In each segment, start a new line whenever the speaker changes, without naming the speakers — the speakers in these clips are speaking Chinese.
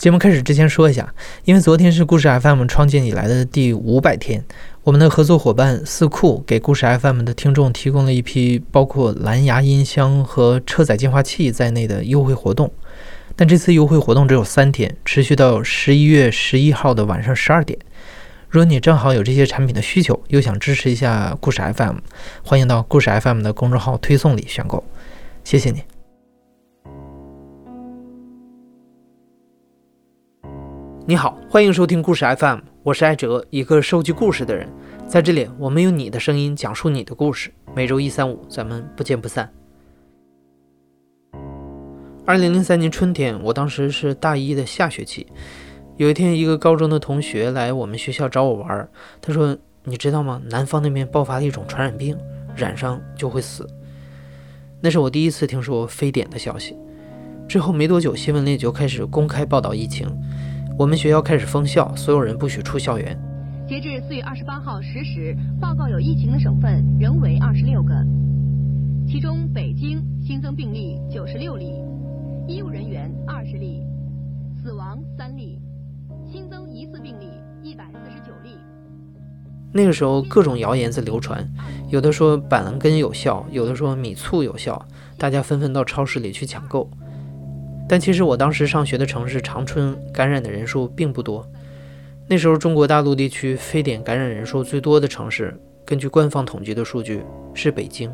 节目开始之前说一下，因为昨天是故事 FM 创建以来的第五百天，我们的合作伙伴四库给故事 FM 的听众提供了一批包括蓝牙音箱和车载净化器在内的优惠活动。但这次优惠活动只有三天，持续到十一月十一号的晚上十二点。如果你正好有这些产品的需求，又想支持一下故事 FM，欢迎到故事 FM 的公众号推送里选购，谢谢你。你好，欢迎收听故事 FM，我是艾哲，一个收集故事的人。在这里，我们用你的声音讲述你的故事。每周一、三、五，咱们不见不散。二零零三年春天，我当时是大一的下学期。有一天，一个高中的同学来我们学校找我玩，他说：“你知道吗？南方那边爆发了一种传染病，染上就会死。”那是我第一次听说非典的消息。之后没多久，新闻里就开始公开报道疫情。我们学校开始封校，所有人不许出校园。
截至四月二十八号十时，报告有疫情的省份仍为二十六个，其中北京新增病例九十六例，医务人员二十例，死亡三例，新增疑似病例一百四十九例。
那个时候，各种谣言在流传，有的说板蓝根有效，有的说米醋有效，大家纷纷到超市里去抢购。但其实我当时上学的城市长春感染的人数并不多。那时候中国大陆地区非典感染人数最多的城市，根据官方统计的数据是北京。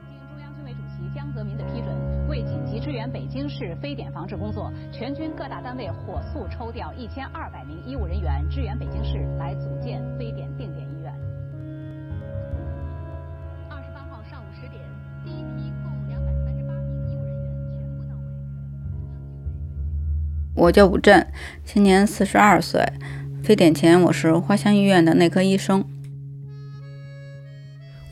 经中央军委主席江泽民的批准，为紧急支援北京市非典防治工作，全军各大单位火速抽调一千二百名医务人员支援北京市，来组建非典定点医院。
我叫武振，今年四十二岁。非典前，我是花乡医院的内科医生。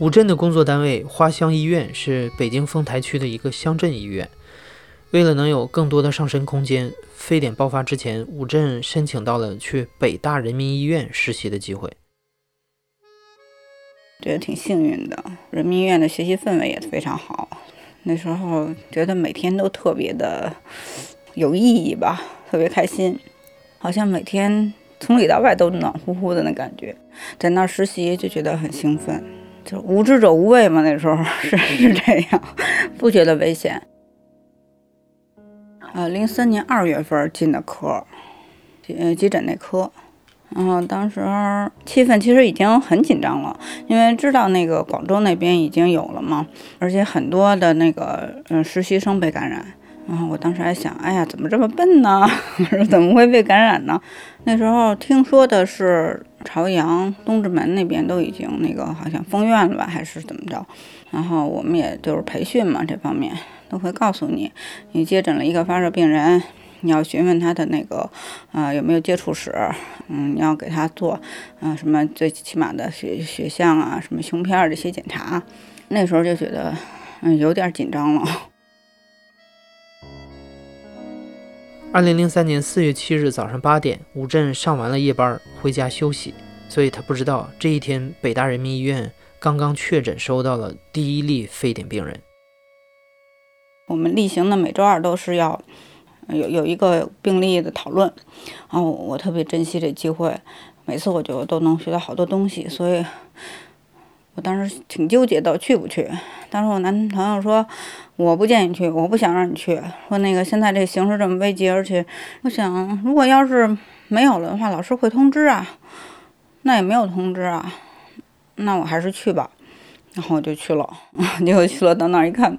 武振的工作单位花乡医院是北京丰台区的一个乡镇医院。为了能有更多的上升空间，非典爆发之前，武振申请到了去北大人民医院实习的机会。
觉得挺幸运的，人民医院的学习氛围也非常好。那时候觉得每天都特别的有意义吧，特别开心，好像每天从里到外都暖乎乎的那感觉。在那儿实习就觉得很兴奋，就无知者无畏嘛。那时候 是是这样，不觉得危险。呃，零三年二月份进的科，急急诊内科。然后当时气氛其实已经很紧张了，因为知道那个广州那边已经有了嘛，而且很多的那个嗯实习生被感染。然后我当时还想，哎呀，怎么这么笨呢？我说怎么会被感染呢？那时候听说的是朝阳、东直门那边都已经那个好像封院了吧，还是怎么着？然后我们也就是培训嘛，这方面都会告诉你，你接诊了一个发热病人。你要询问他的那个，呃，有没有接触史，嗯，你要给他做，嗯，什么最起码的血血象啊，什么胸片这些检查。那时候就觉得，嗯，有点紧张了。
二零零三年四月七日早上八点，武振上完了夜班回家休息，所以他不知道这一天北大人民医院刚刚确诊收到了第一例非典病人。
我们例行的每周二都是要。有有一个病例的讨论，然后我特别珍惜这机会，每次我就都能学到好多东西，所以我当时挺纠结的，去不去？当时我男朋友说，我不建议去，我不想让你去，说那个现在这形势这么危急，而且我想，如果要是没有了的话，老师会通知啊，那也没有通知啊，那我还是去吧，然后我就去了，结果去了到那儿一看，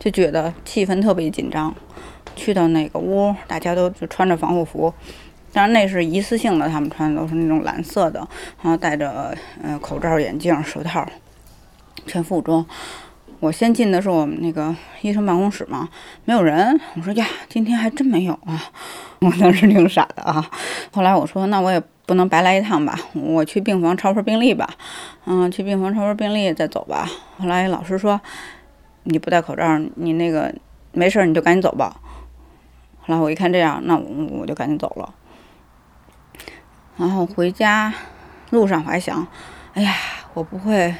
就觉得气氛特别紧张。去到那个屋，大家都就穿着防护服，但是那是一次性的，他们穿的都是那种蓝色的，然后戴着呃口罩、眼镜、手套，全副武装。我先进的是我们那个医生办公室嘛，没有人。我说呀，今天还真没有啊，我当时挺傻的啊。后来我说，那我也不能白来一趟吧，我去病房抄份病历吧，嗯，去病房抄份病历再走吧。后来老师说，你不戴口罩，你那个没事儿，你就赶紧走吧。后来我一看这样，那我就赶紧走了。然后回家路上我还想，哎呀，我不会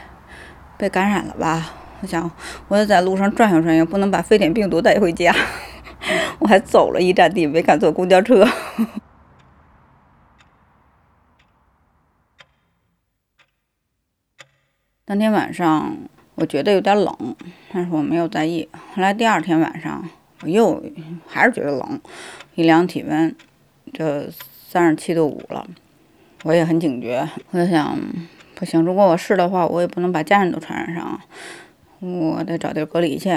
被感染了吧？我想，我得在路上转悠转悠，不能把非典病毒带回家。我还走了一站地，没敢坐公交车。当天晚上我觉得有点冷，但是我没有在意。后来第二天晚上我又还是觉得冷，一量体温就三十七度五了，我也很警觉。我就想，不行，如果我是的话，我也不能把家人都传染上，我得找地儿隔离去。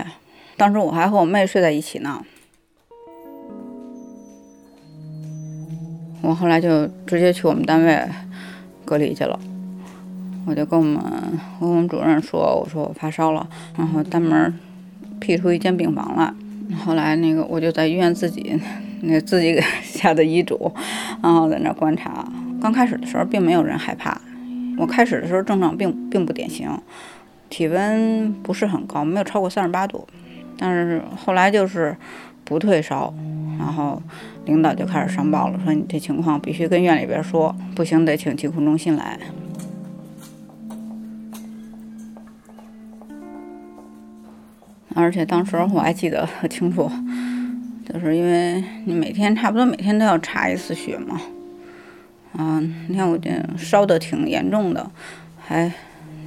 当时我还和我妹睡在一起呢，我后来就直接去我们单位隔离去了。我就跟我们跟我们主任说，我说我发烧了，然后单门辟出一间病房来。后来那个我就在医院自己自己给 下的医嘱，然后在那观察。刚开始的时候并没有人害怕，我开始的时候症状并并不典型，体温不是很高，没有超过三十八度。但是后来就是不退烧，然后领导就开始上报了，说你这情况必须跟院里边说，不行得请疾控中心来。而且当时我还记得很清楚，就是因为你每天差不多每天都要查一次血嘛，啊，你看我这烧的挺严重的，还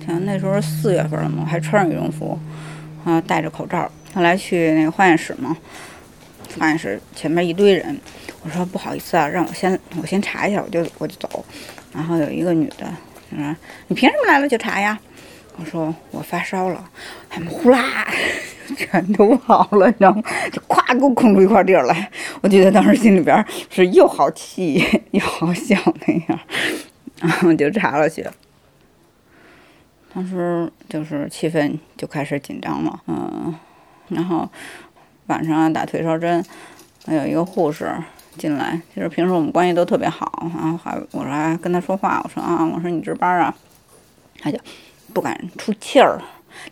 像那时候四月份了嘛，还穿着羽绒服，啊，戴着口罩。后来去那个化验室嘛，化验室前面一堆人，我说不好意思啊，让我先我先查一下，我就我就走。然后有一个女的，她说你凭什么来了就查呀？我说我发烧了，他们呼啦 全都好了，你知道吗就咵给我空出一块地儿来。我记得当时心里边是又好气 又好笑那样，然后就查了血。当时就是气氛就开始紧张了，嗯，然后晚上打退烧针，有一个护士进来，其实平时我们关系都特别好，然后还我说还跟他说话，我说啊，我说你值班啊，他就。不敢出气儿，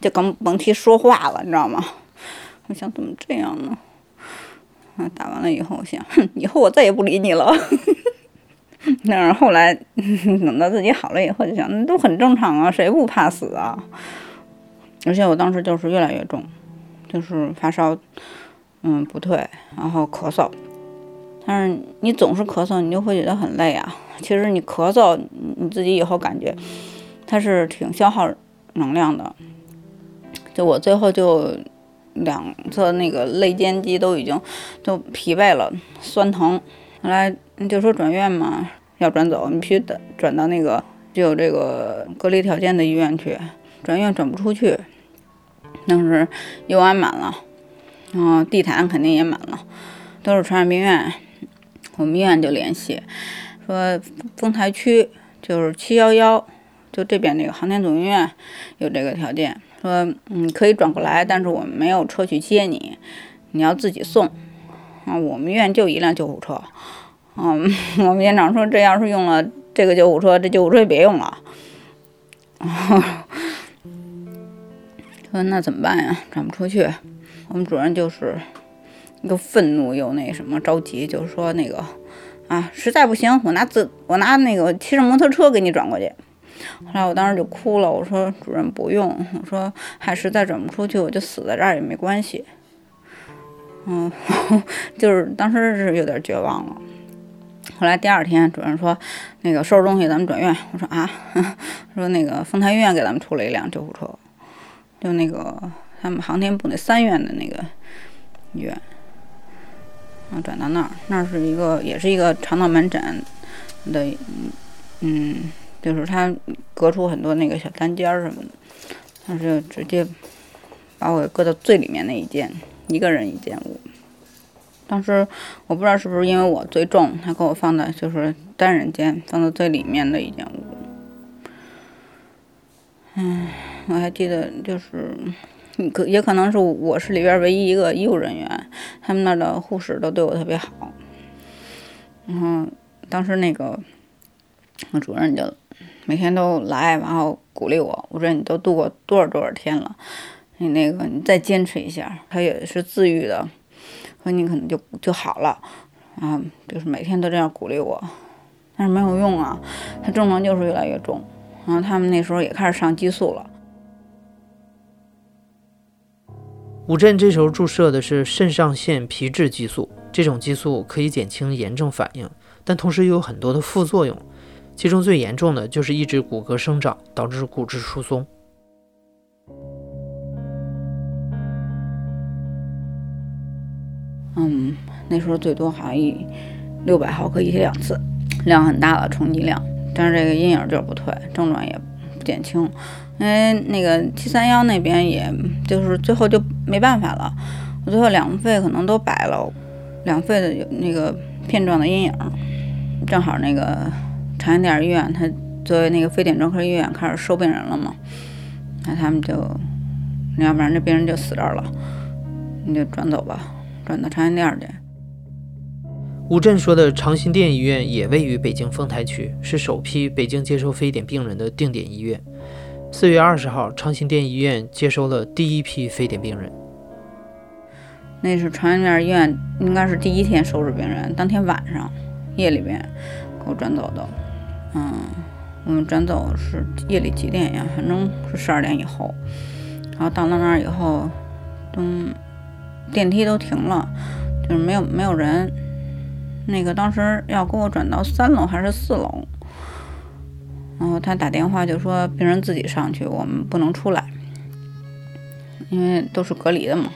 就更甭提说话了，你知道吗？我想怎么这样呢？啊，打完了以后，我想，哼，以后我再也不理你了。但是后来 等到自己好了以后，就想，那都很正常啊，谁不怕死啊？而且我当时就是越来越重，就是发烧，嗯，不退，然后咳嗽。但是你总是咳嗽，你就会觉得很累啊。其实你咳嗽，你自己以后感觉。它是挺消耗能量的，就我最后就两侧那个肋间肌都已经都疲惫了，酸疼。后来就说转院嘛，要转走，你必须得转到那个就有这个隔离条件的医院去。转院转不出去，当时又安满了，然后地毯肯定也满了，都是传染病院。我们医院就联系说，丰台区就是七幺幺。就这边那个航天总医院有这个条件，说嗯可以转过来，但是我们没有车去接你，你要自己送。啊，我们医院就一辆救护车。嗯，我们院长说这要是用了这个救护车，这救护车别用了。说那怎么办呀？转不出去。我们主任就是又愤怒又那什么着急，就是说那个啊，实在不行，我拿自我拿那个骑着摩托车给你转过去。后来我当时就哭了，我说主任不用，我说还实在转不出去，我就死在这儿也没关系。嗯，就是当时是有点绝望了。后来第二天主任说那个收拾东西咱们转院，我说啊，说那个丰台医院给咱们出了一辆救护车，就那个他们航天部那三院的那个医院，然后转到那儿，那是一个也是一个肠道门诊的，嗯。就是他隔出很多那个小单间儿什么的，他是直接把我搁到最里面那一间，一个人一间屋。当时我不知道是不是因为我最重，他给我放的就是单人间，放到最里面的一间屋。嗯，我还记得就是，可也可能是我是里边唯一一个医务人员，他们那儿的护士都对我特别好。然后当时那个我主任就。每天都来，然后鼓励我。我说你都度过多少多少天了，你那个你再坚持一下。他也是自愈的，说你可能就就好了。啊，就是每天都这样鼓励我，但是没有用啊，他症状就是越来越重。然后他们那时候也开始上激素了。
吴镇这时候注射的是肾上腺皮质激素，这种激素可以减轻炎症反应，但同时又有很多的副作用，其中最严重的就是抑制骨骼生长，导致骨质疏松。
嗯，那时候最多好像一六百毫克一两次，量很大了，冲击量。但是这个阴影就是不退，症状也不减轻。因为那个七三幺那边，也就是最后就没办法了，我最后两肺可能都白了，两肺的有那个片状的阴影。正好那个长安店医院，他作为那个非典专科医院开始收病人了嘛，那他们就，要不然这病人就死这儿了，你就转走吧。转到长辛店去。
吴震说的长辛店医院也位于北京丰台区，是首批北京接收非典病人的定点医院。四月二十号，长辛店医院接收了第一批非典病人。
那是长辛店医院，应该是第一天收治病人，当天晚上夜里边给我转走的。嗯，我们转走是夜里几点呀？反正是十二点以后。然后到了那儿以后，嗯。电梯都停了，就是没有没有人。那个当时要给我转到三楼还是四楼，然后他打电话就说病人自己上去，我们不能出来，因为都是隔离的嘛。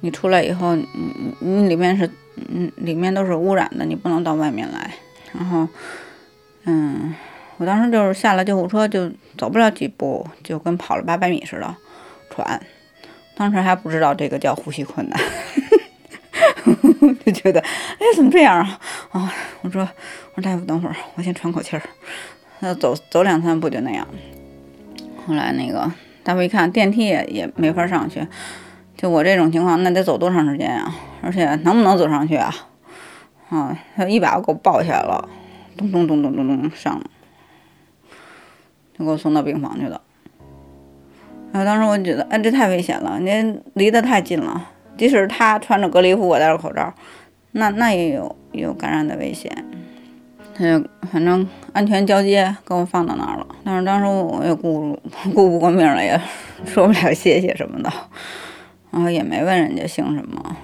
你出来以后，你你里面是嗯里面都是污染的，你不能到外面来。然后嗯，我当时就是下了救护车就走不了几步，就跟跑了八百米似的，喘。当时还不知道这个叫呼吸困难，就觉得哎怎么这样啊啊！我说我说大夫等会儿，我先喘口气儿。那走走两三步就那样。后来那个大夫一看电梯也也没法上去，就我这种情况那得走多长时间啊？而且能不能走上去啊？啊，他一把给我抱起来了，咚咚咚咚咚咚上了，就给我送到病房去了。然后当时我觉得，哎，这太危险了，您离得太近了。即使他穿着隔离服，我戴着口罩，那那也有有感染的危险。他就反正安全交接，给我放到那儿了。但是当时我也顾顾不过命了，也 说不了谢谢什么的，然后也没问人家姓什么。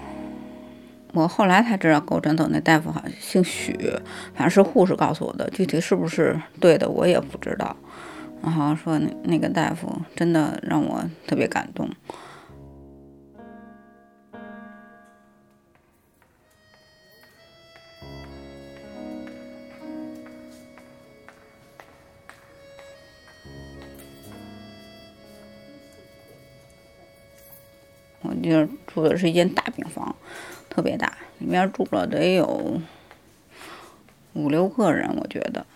我后来才知道，给我转走那大夫好像姓许，反正是护士告诉我的，具体是不是对的，我也不知道。然后说那那个大夫真的让我特别感动。我就住的是一间大病房，特别大，里面住了得有五六个人，我觉得。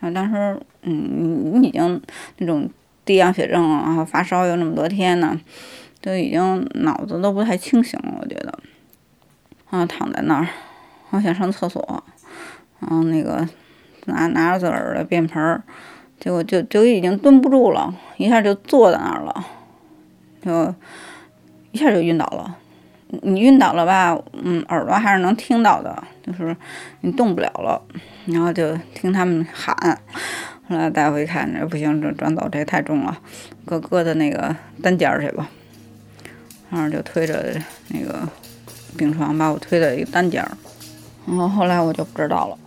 啊，当时，嗯，你已经那种低氧血症，然后发烧又那么多天呢，就已经脑子都不太清醒了，我觉得。啊，躺在那儿，我想上厕所，然后那个拿拿着自个儿的便盆儿，结果就就已经蹲不住了，一下就坐在那儿了，就一下就晕倒了。你晕倒了吧？嗯，耳朵还是能听到的，就是你动不了了。然后就听他们喊，后来大夫一看，这不行，这转走这太重了，搁搁的那个单间儿去吧。然后就推着那个病床把我推到一个单间儿。然后后来我就不知道了，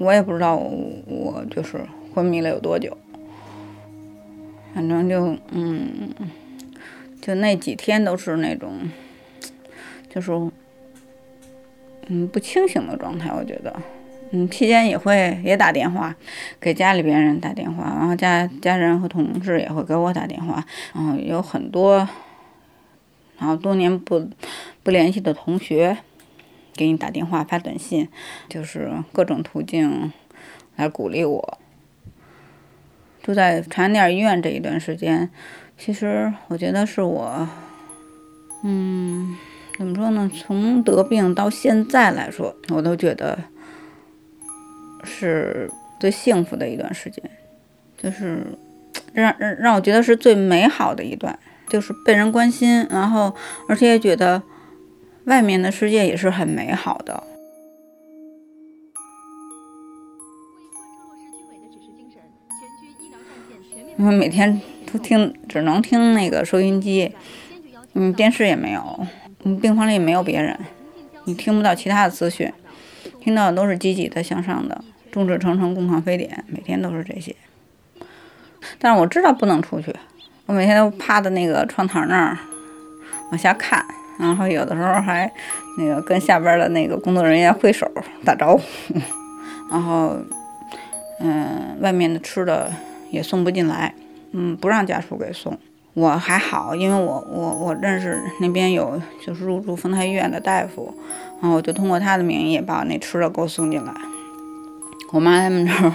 我也不知道我就是昏迷了有多久，反正就嗯。就那几天都是那种，就是嗯不清醒的状态，我觉得，嗯期间也会也打电话给家里边人打电话，然后家家人和同事也会给我打电话，然后有很多，然后多年不不联系的同学给你打电话发短信，就是各种途径来鼓励我。住在长安店医院这一段时间。其实我觉得是我，嗯，怎么说呢？从得病到现在来说，我都觉得是最幸福的一段时间，就是让让让我觉得是最美好的一段，就是被人关心，然后而且也觉得外面的世界也是很美好的。因为每天。听只能听那个收音机，嗯，电视也没有，嗯，病房里也没有别人，你听不到其他的资讯，听到的都是积极的、向上的，众志成城、共抗非典，每天都是这些。但是我知道不能出去，我每天都趴在那个窗台那儿往下看，然后有的时候还那个跟下边的那个工作人员挥手打招呼，然后嗯，外面的吃的也送不进来，嗯，不让家属给送。我还好，因为我我我认识那边有就是入住丰台医院的大夫，然后我就通过他的名义把我那吃的给我送进来。我妈他们这儿。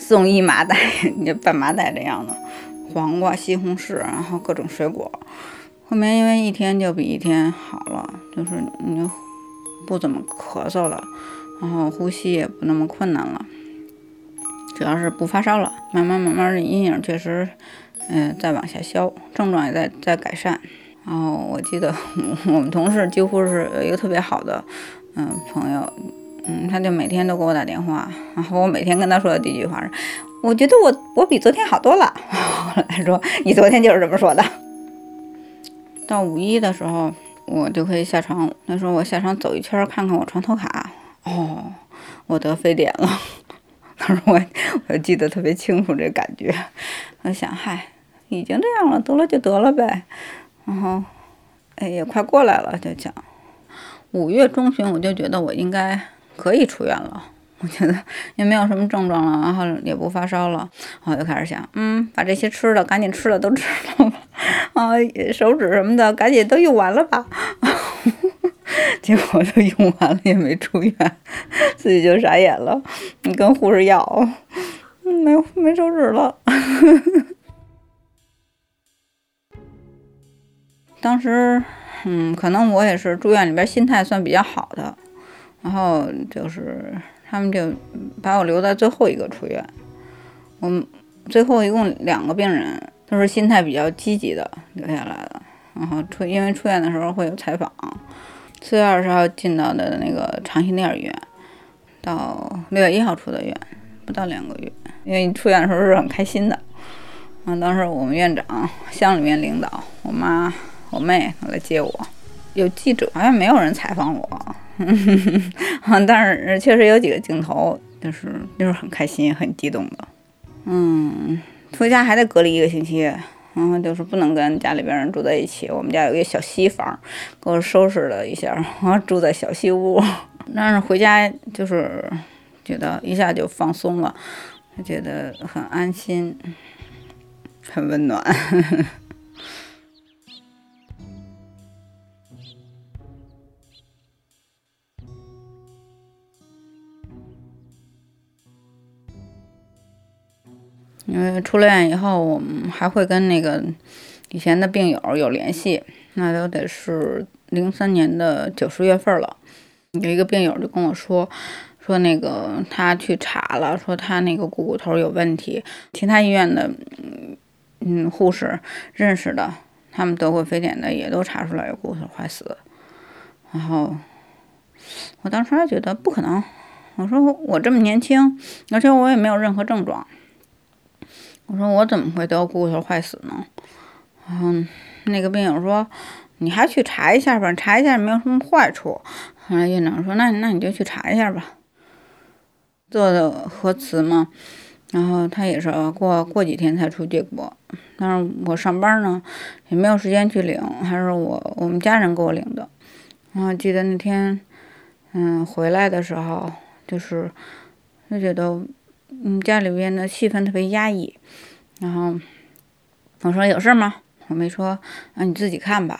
送一麻袋，就半麻袋这样的黄瓜、西红柿，然后各种水果。后面因为一天就比一天好了，就是你不怎么咳嗽了，然后呼吸也不那么困难了，主要是不发烧了。慢慢慢慢的阴影确实，嗯，在往下消，症状也在在改善。然后我记得我们同事几乎是有一个特别好的嗯朋友。嗯，他就每天都给我打电话，然后我每天跟他说的第一句话是：“我觉得我我比昨天好多了。”后来说：“你昨天就是这么说的。”到五一的时候，我就可以下床。他说：“我下床走一圈，看看我床头卡。”哦，我得非典了。当时：“我我记得特别清楚这感觉。”我想：“嗨，已经这样了，得了就得了呗。”然后，哎，也快过来了，就讲五月中旬，我就觉得我应该。可以出院了，我觉得也没有什么症状了，然后也不发烧了，我就开始想，嗯，把这些吃的赶紧吃了都吃了吧，啊，手指什么的赶紧都用完了吧，结果都用完了也没出院，自己就傻眼了，你跟护士要，没没手指了，当时，嗯，可能我也是住院里边心态算比较好的。然后就是他们就把我留在最后一个出院。我们最后一共两个病人都是心态比较积极的留下来的。然后出因为出院的时候会有采访，四月二十号进到的那个长辛内尔医院，到六月一号出的院，不到两个月。因为出院的时候是很开心的。啊，当时我们院长、乡里面领导、我妈、我妹来接我，有记者，好像没有人采访我。嗯，但是确实有几个镜头，就是就是很开心、很激动的。嗯，回家还得隔离一个星期，然后就是不能跟家里边人住在一起。我们家有一个小西房，给我收拾了一下，然后住在小西屋。但是回家就是觉得一下就放松了，觉得很安心，很温暖。因为出了院以后，我们还会跟那个以前的病友有联系，那都得是零三年的九十月份了。有一个病友就跟我说，说那个他去查了，说他那个股骨头有问题。其他医院的嗯护士认识的，他们得过非典的也都查出来有骨头坏死。然后我当时还觉得不可能，我说我这么年轻，而且我也没有任何症状。我说我怎么会得骨头坏死呢？嗯，那个病友说，你还去查一下吧，查一下没有什么坏处。后来院长说，那那你就去查一下吧。做的核磁嘛，然后他也是过过几天才出结果。但是我上班呢，也没有时间去领，还是我我们家人给我领的。然后记得那天，嗯，回来的时候，就是就觉得。嗯，家里边的气氛特别压抑，然后我说有事吗？我没说，啊，你自己看吧。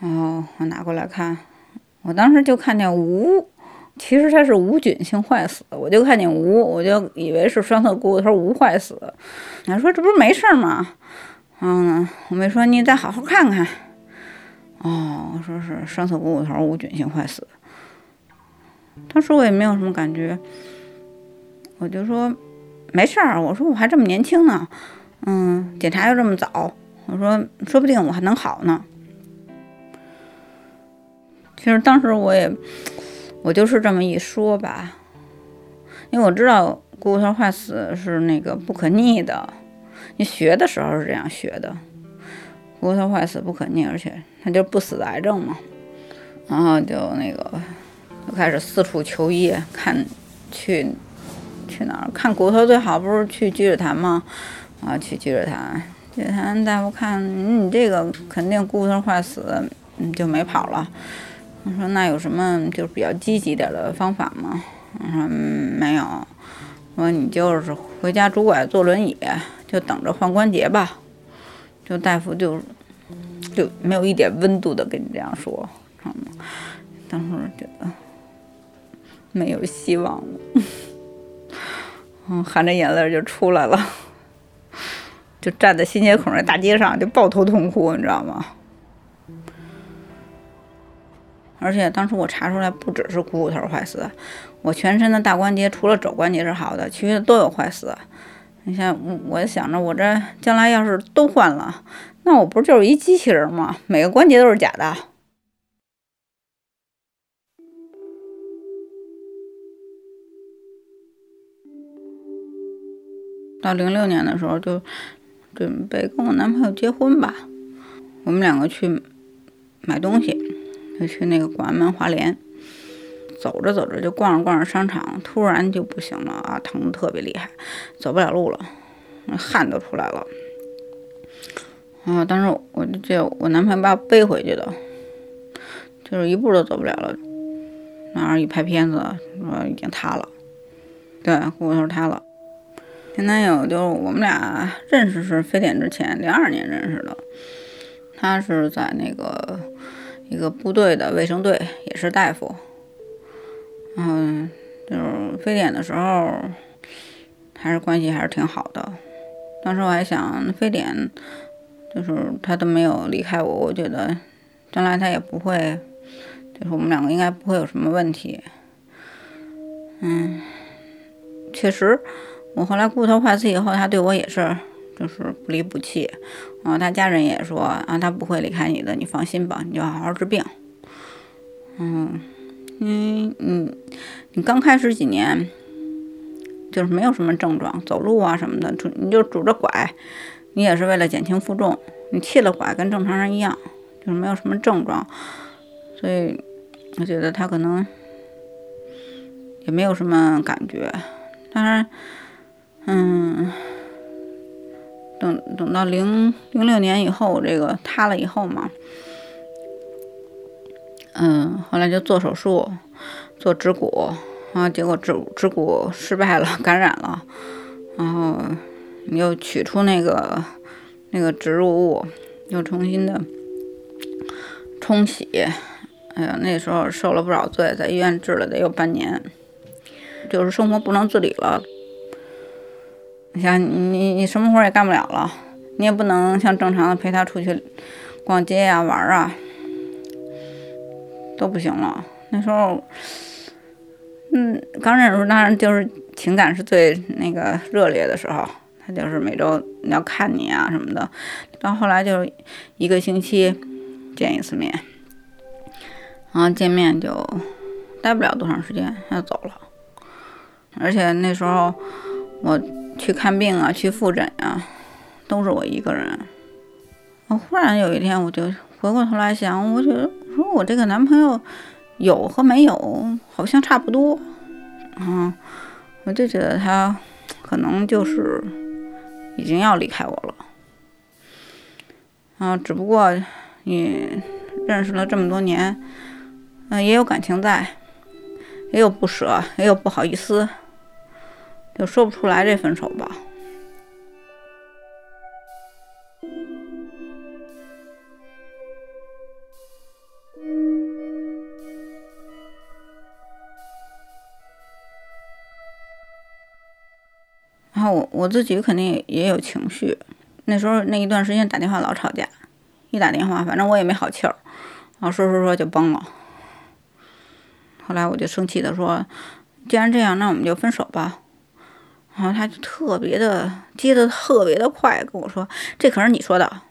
然后我拿过来看，我当时就看见无，其实它是无菌性坏死，我就看见无，我就以为是双侧股骨头无坏死。他说这不是没事吗？嗯，我没说你再好好看看。哦，我说是双侧股骨头无菌性坏死。当时我也没有什么感觉。我就说没事儿，我说我还这么年轻呢，嗯，检查又这么早，我说说不定我还能好呢。其实当时我也，我就是这么一说吧，因为我知道骨头坏死是那个不可逆的，你学的时候是这样学的，骨头坏死不可逆，而且他就不死的癌症嘛。然后就那个就开始四处求医，看去去哪儿看骨头最好不是去积水潭吗？啊，去积水潭，积水潭大夫看你这个肯定骨头坏死，嗯，就没跑了。我说那有什么就是比较积极点的方法吗？我说没有。我说你就是回家拄拐坐轮椅，就等着换关节吧。就大夫就就没有一点温度的跟你这样说，知道吗？当时觉得没有希望了，嗯，含着眼泪就出来了，就站在新街口那大街上就抱头痛哭，你知道吗？而且当时我查出来不只是股骨头坏死，我全身的大关节除了肘关节是好的，其余的都有坏死。你像我想着我这将来要是都换了，那我不就是一机器人吗？每个关节都是假的。到零六年的时候就准备跟我男朋友结婚吧，我们两个去买东西，就去那个广安门华联。走着走着就逛着逛着商场，突然就不行了啊，疼的特别厉害，走不了路了，汗都出来了。啊，当时我就我男朋友把我背回去的，就是一步都走不了了。然后一拍片子，说已经塌了，对，骨头塌了。前男友就是我们俩认识是非典之前，零二年认识的，他是在那个一个部队的卫生队，也是大夫。嗯，就是非典的时候，还是关系还是挺好的。当时我还想，非典就是他都没有离开我，我觉得将来他也不会，就是我们两个应该不会有什么问题。嗯，确实，我后来骨头坏死以后，他对我也是就是不离不弃。啊，他家人也说啊，他不会离开你的，你放心吧，你就好好治病。嗯。嗯嗯，你刚开始几年就是没有什么症状，走路啊什么的，拄你就拄着拐，你也是为了减轻负重。你弃了拐跟正常人一样，就是没有什么症状，所以我觉得他可能也没有什么感觉。当然，嗯，等等到零零六年以后，这个塌了以后嘛。嗯，后来就做手术，做植骨，然后结果植植骨失败了，感染了，然后你又取出那个那个植入物，又重新的冲洗。哎呀，那时候受了不少罪，在医院治了得有半年，就是生活不能自理了。你想，你你什么活也干不了了，你也不能像正常的陪他出去逛街呀、玩啊。都不行了。那时候，嗯，刚认识当然就是情感是最那个热烈的时候。他就是每周要看你啊什么的。到后来就一个星期见一次面，然后见面就待不了多长时间，他就走了。而且那时候我去看病啊，去复诊啊，都是我一个人。我忽然有一天，我就回过头来想，我觉得。说我这个男朋友有和没有好像差不多，嗯，我就觉得他可能就是已经要离开我了，啊，只不过你认识了这么多年，嗯，也有感情在，也有不舍，也有不好意思，就说不出来这分手吧。然后我我自己肯定也有情绪，那时候那一段时间打电话老吵架，一打电话反正我也没好气儿，然后说说说就崩了。后来我就生气的说：“既然这样，那我们就分手吧。”然后他就特别的接的特别的快，跟我说：“这可是你说的。”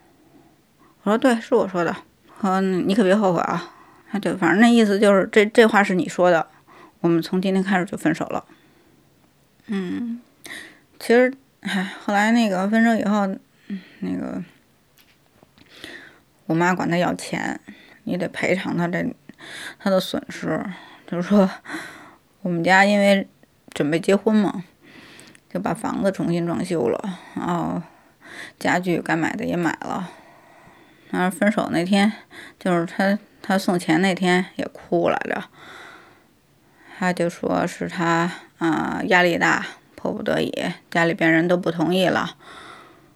我说：“对，是我说的。”说：“你可别后悔啊。”他就反正那意思就是这这话是你说的，我们从今天开始就分手了。嗯。其实唉，后来那个分手以后，那个我妈管他要钱，你得赔偿他这他的损失。就是说，我们家因为准备结婚嘛，就把房子重新装修了，然后家具该买的也买了。然后分手那天，就是他他送钱那天也哭来着，他就说是他啊压力大。迫不得已，家里边人都不同意了，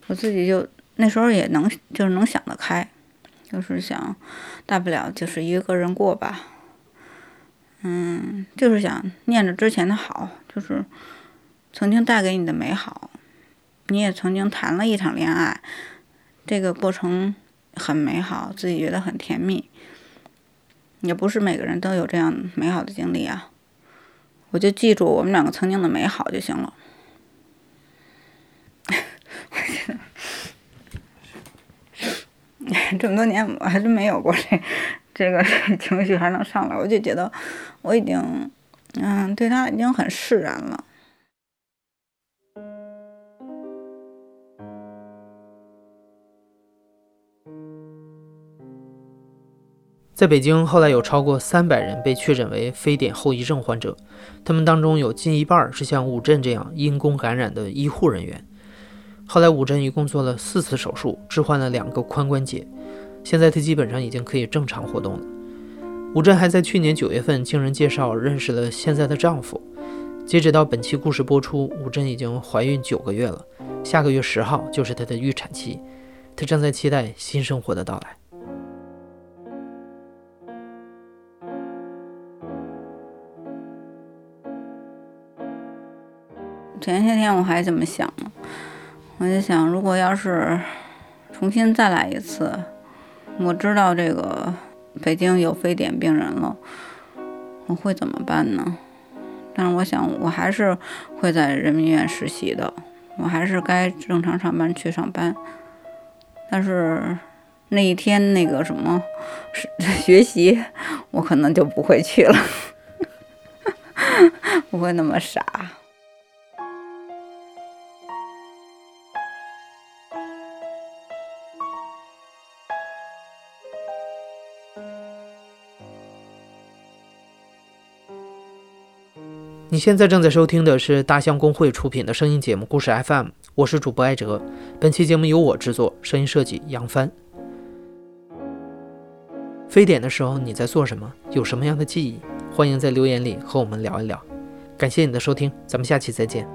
我自己就那时候也能就是能想得开，就是想大不了就是一个人过吧，嗯，就是想念着之前的好，就是曾经带给你的美好，你也曾经谈了一场恋爱，这个过程很美好，自己觉得很甜蜜，也不是每个人都有这样美好的经历啊，我就记住我们两个曾经的美好就行了。这么多年，我还真没有过这这个情绪还能上来，我就觉得我已经，嗯，对他已经很释然了。
在北京，后来有超过三百人被确诊为非典后遗症患者，他们当中有近一半是像武振这样因公感染的医护人员。后来，武振一共做了四次手术，置换了两个髋关节。现在他基本上已经可以正常活动了。武振还在去年九月份经人介绍认识了现在的丈夫。截止到本期故事播出，武振已经怀孕九个月了，下个月十号就是她的预产期，她正在期待新生活的到来。
前些天我还这么想呢。我就想，如果要是重新再来一次，我知道这个北京有非典病人了，我会怎么办呢？但是我想，我还是会在人民医院实习的，我还是该正常上班去上班。但是那一天那个什么是 学习，我可能就不会去了，不会那么傻。
你现在正在收听的是大象公会出品的声音节目《故事 FM》，我是主播艾哲。本期节目由我制作，声音设计杨帆。非典的时候你在做什么？有什么样的记忆？欢迎在留言里和我们聊一聊。感谢你的收听，咱们下期再见。